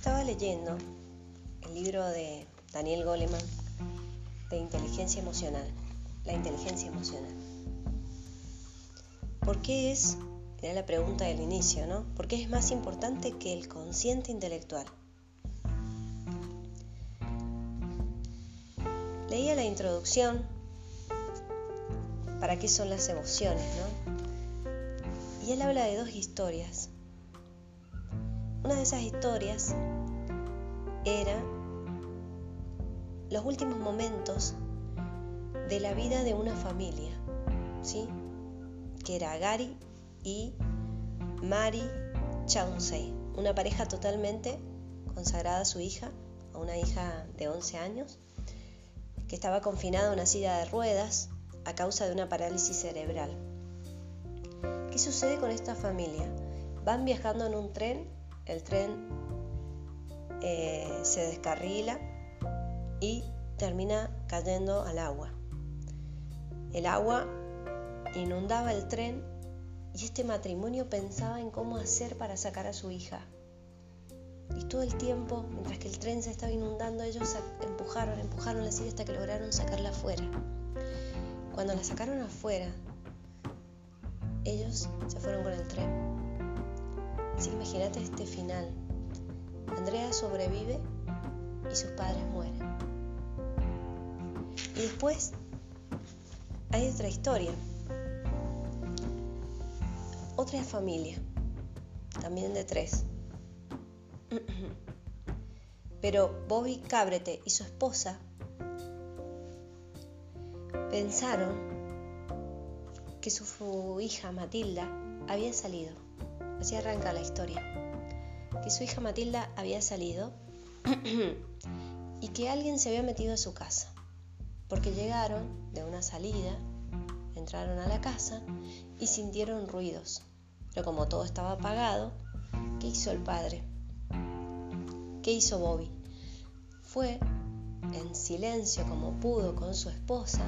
Estaba leyendo el libro de Daniel Goleman de inteligencia emocional, la inteligencia emocional. ¿Por qué es, era la pregunta del inicio, ¿no? ¿Por qué es más importante que el consciente intelectual? Leía la introducción para qué son las emociones, ¿no? Y él habla de dos historias. Una de esas historias era los últimos momentos de la vida de una familia, ¿sí? que era Gary y Mary Chauncey, una pareja totalmente consagrada a su hija, a una hija de 11 años, que estaba confinada a una silla de ruedas a causa de una parálisis cerebral. ¿Qué sucede con esta familia? Van viajando en un tren, el tren eh, se descarrila y termina cayendo al agua. El agua inundaba el tren y este matrimonio pensaba en cómo hacer para sacar a su hija. Y todo el tiempo, mientras que el tren se estaba inundando, ellos empujaron, empujaron la silla hasta que lograron sacarla afuera. Cuando la sacaron afuera, ellos se fueron con el tren. Que imagínate este final. Andrea sobrevive y sus padres mueren. Y después hay otra historia. Otra familia, también de tres. Pero Bobby Cabrete y su esposa pensaron que su hija Matilda había salido. Así arranca la historia. Que su hija Matilda había salido y que alguien se había metido a su casa porque llegaron de una salida, entraron a la casa y sintieron ruidos. Pero como todo estaba apagado, ¿qué hizo el padre? ¿Qué hizo Bobby? Fue en silencio como pudo con su esposa,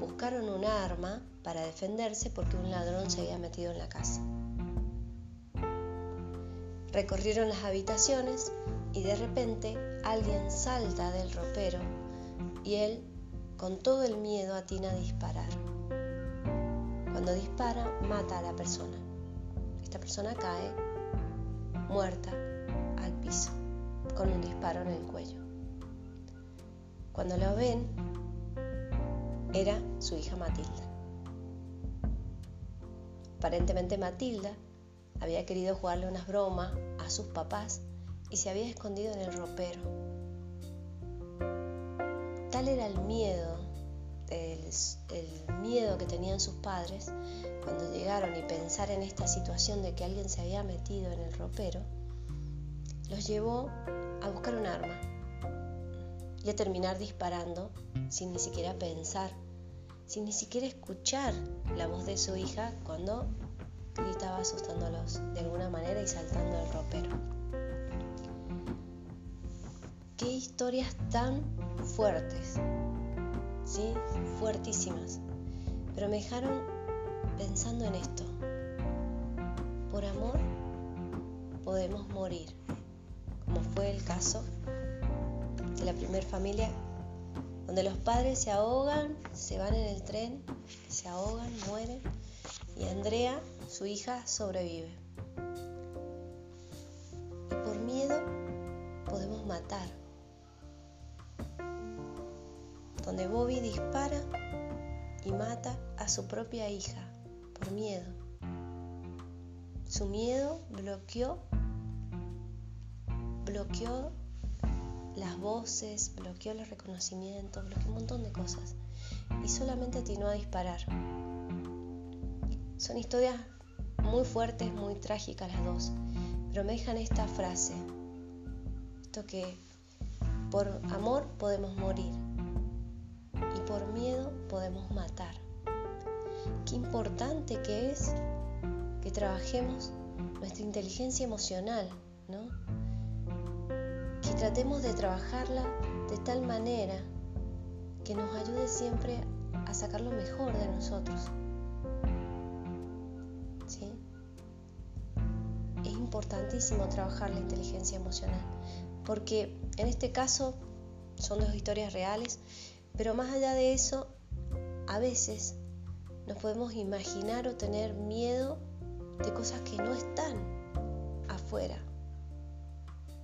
buscaron un arma para defenderse porque un ladrón se había metido en la casa. Recorrieron las habitaciones y de repente alguien salta del ropero y él con todo el miedo atina a disparar. Cuando dispara, mata a la persona. Esta persona cae muerta al piso, con un disparo en el cuello. Cuando lo ven, era su hija Matilda. Aparentemente Matilda había querido jugarle unas bromas a sus papás y se había escondido en el ropero. Tal era el miedo, el, miedo que tenían sus padres cuando llegaron y pensar en esta situación de que alguien se había metido en el ropero, los llevó a buscar un arma y a terminar disparando sin ni siquiera pensar, sin ni siquiera escuchar la voz de su hija cuando gritaba asustándolos de alguna manera y saltando el ropero. Qué historias tan fuertes, ¿sí? Fuertísimas. Pero me dejaron pensando en esto. Por amor podemos morir, como fue el caso de la primera familia, donde los padres se ahogan, se van en el tren, se ahogan, mueren, y Andrea, su hija, sobrevive. Y por miedo podemos matar donde Bobby dispara y mata a su propia hija por miedo. Su miedo bloqueó, bloqueó las voces, bloqueó los reconocimientos, bloqueó un montón de cosas y solamente atinó a disparar. Son historias muy fuertes, muy trágicas las dos, pero me dejan esta frase, esto que por amor podemos morir, y por miedo podemos matar. Qué importante que es que trabajemos nuestra inteligencia emocional, ¿no? Que tratemos de trabajarla de tal manera que nos ayude siempre a sacar lo mejor de nosotros. Importantísimo trabajar la inteligencia emocional, porque en este caso son dos historias reales, pero más allá de eso, a veces nos podemos imaginar o tener miedo de cosas que no están afuera.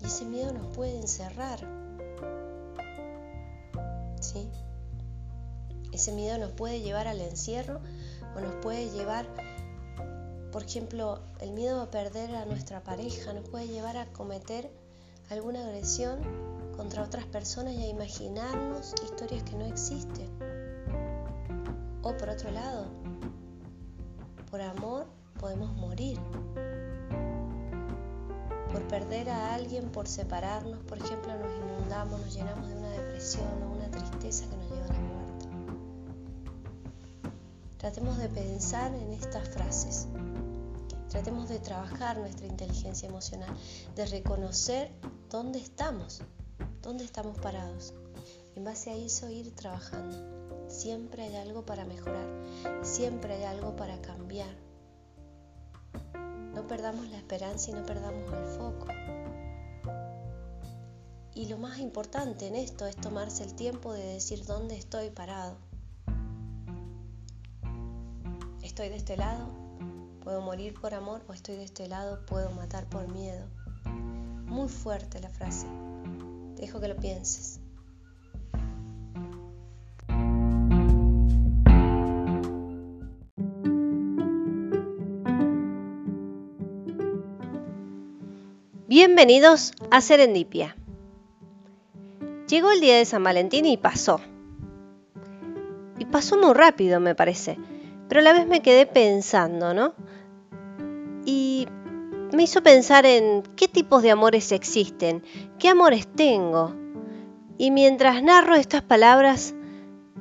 Y ese miedo nos puede encerrar. ¿Sí? Ese miedo nos puede llevar al encierro o nos puede llevar, por ejemplo, el miedo a perder a nuestra pareja, nos puede llevar a cometer alguna agresión contra otras personas y a imaginarnos historias que no existen. O por otro lado, por amor podemos morir. Por perder a alguien, por separarnos, por ejemplo, nos inundamos, nos llenamos de una depresión o una tristeza que nos lleva a la muerte. Tratemos de pensar en estas frases. Tratemos de trabajar nuestra inteligencia emocional, de reconocer dónde estamos, dónde estamos parados. En base a eso ir trabajando. Siempre hay algo para mejorar, siempre hay algo para cambiar. No perdamos la esperanza y no perdamos el foco. Y lo más importante en esto es tomarse el tiempo de decir dónde estoy parado. ¿Estoy de este lado? Puedo morir por amor o estoy de este lado, puedo matar por miedo. Muy fuerte la frase. dejo que lo pienses. Bienvenidos a Serendipia. Llegó el día de San Valentín y pasó. Y pasó muy rápido, me parece. Pero a la vez me quedé pensando, ¿no? Me hizo pensar en qué tipos de amores existen, qué amores tengo. Y mientras narro estas palabras,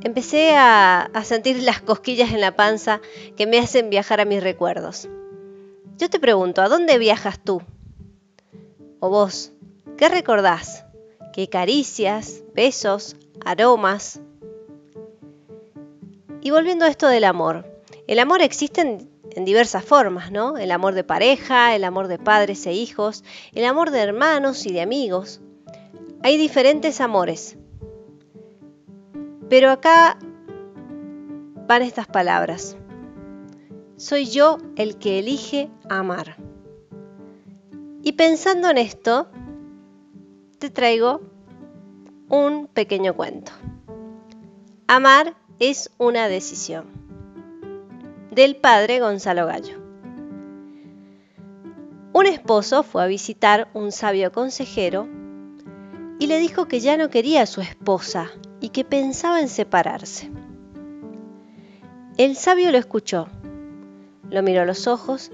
empecé a, sentir las cosquillas en la panza que me hacen viajar a mis recuerdos. Yo te pregunto, ¿a dónde viajas tú? O vos, ¿qué recordás? ¿Qué caricias, besos, aromas? Y volviendo a esto del amor, el amor existe en en diversas formas, ¿no? El amor de pareja, el amor de padres e hijos, el amor de hermanos y de amigos. Hay diferentes amores. Pero acá van estas palabras. Soy yo el que elige amar. Y pensando en esto, te traigo un pequeño cuento. Amar es una decisión del padre Gonzalo Gallo. Un esposo fue a visitar un sabio consejero y le dijo que ya no quería a su esposa y que pensaba en separarse. El sabio lo escuchó, lo miró a los ojos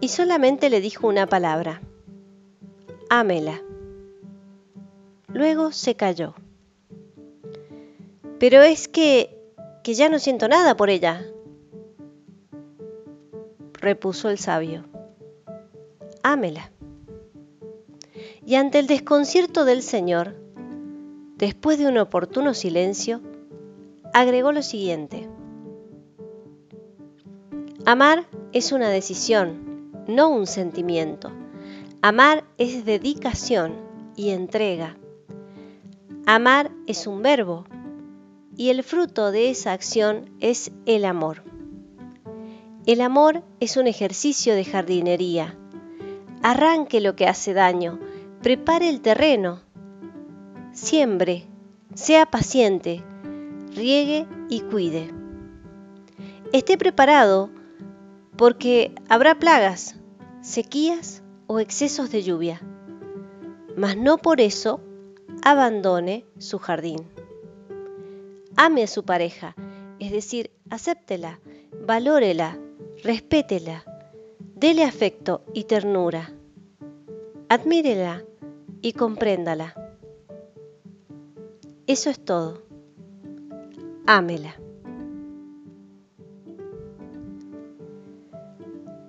y solamente le dijo una palabra, ámela. Luego se calló. Pero es que, que ya no siento nada por ella, repuso el sabio. Ámela. Y ante el desconcierto del Señor, después de un oportuno silencio, agregó lo siguiente. Amar es una decisión, no un sentimiento. Amar es dedicación y entrega. Amar es un verbo y el fruto de esa acción es el amor. El amor es un ejercicio de jardinería. Arranque lo que hace daño, prepare el terreno, siembre, sea paciente, riegue y cuide. Esté preparado porque habrá plagas, sequías o excesos de lluvia, mas no por eso abandone su jardín. Ame a su pareja, es decir, acéptela, valórela, respétela, dele afecto y ternura, admírela y compréndala. Eso es todo. Ámela.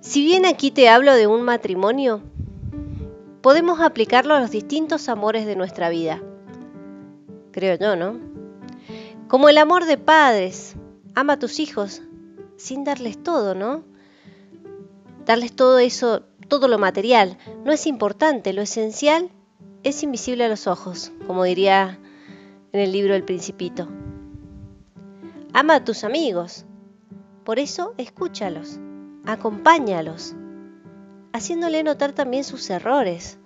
Si bien aquí te hablo de un matrimonio, podemos aplicarlo a los distintos amores de nuestra vida. Creo yo, ¿no? Como el amor de padres. Ama a tus hijos sin darles todo, ¿no? Darles todo eso, todo lo material, no es importante, lo esencial es invisible a los ojos, como diría en el libro El Principito. Ama a tus amigos, por eso escúchalos, acompáñalos, haciéndole notar también sus errores,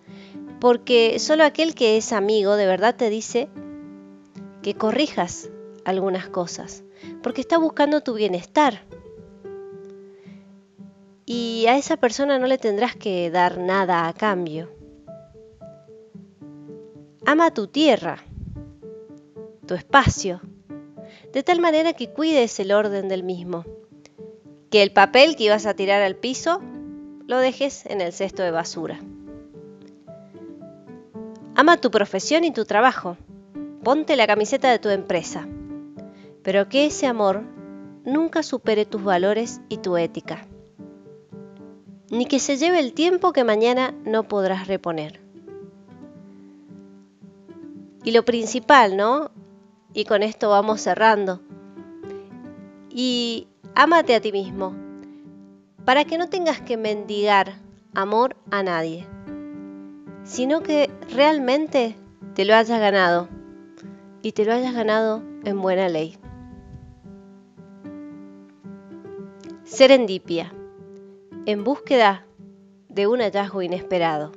porque solo aquel que es amigo de verdad te dice que corrijas algunas cosas, porque está buscando tu bienestar. Y a esa persona no le tendrás que dar nada a cambio. Ama tu tierra, tu espacio, de tal manera que cuides el orden del mismo, que el papel que ibas a tirar al piso lo dejes en el cesto de basura. Ama tu profesión y tu trabajo. Ponte la camiseta de tu empresa. Pero que ese amor nunca supere tus valores y tu ética. Ni que se lleve el tiempo que mañana no podrás reponer. Y lo principal, ¿no? Y con esto vamos cerrando. Y ámate a ti mismo, para que no tengas que mendigar amor a nadie, sino que realmente te lo hayas ganado y te lo hayas ganado en buena ley. Serendipia, en búsqueda de un hallazgo inesperado.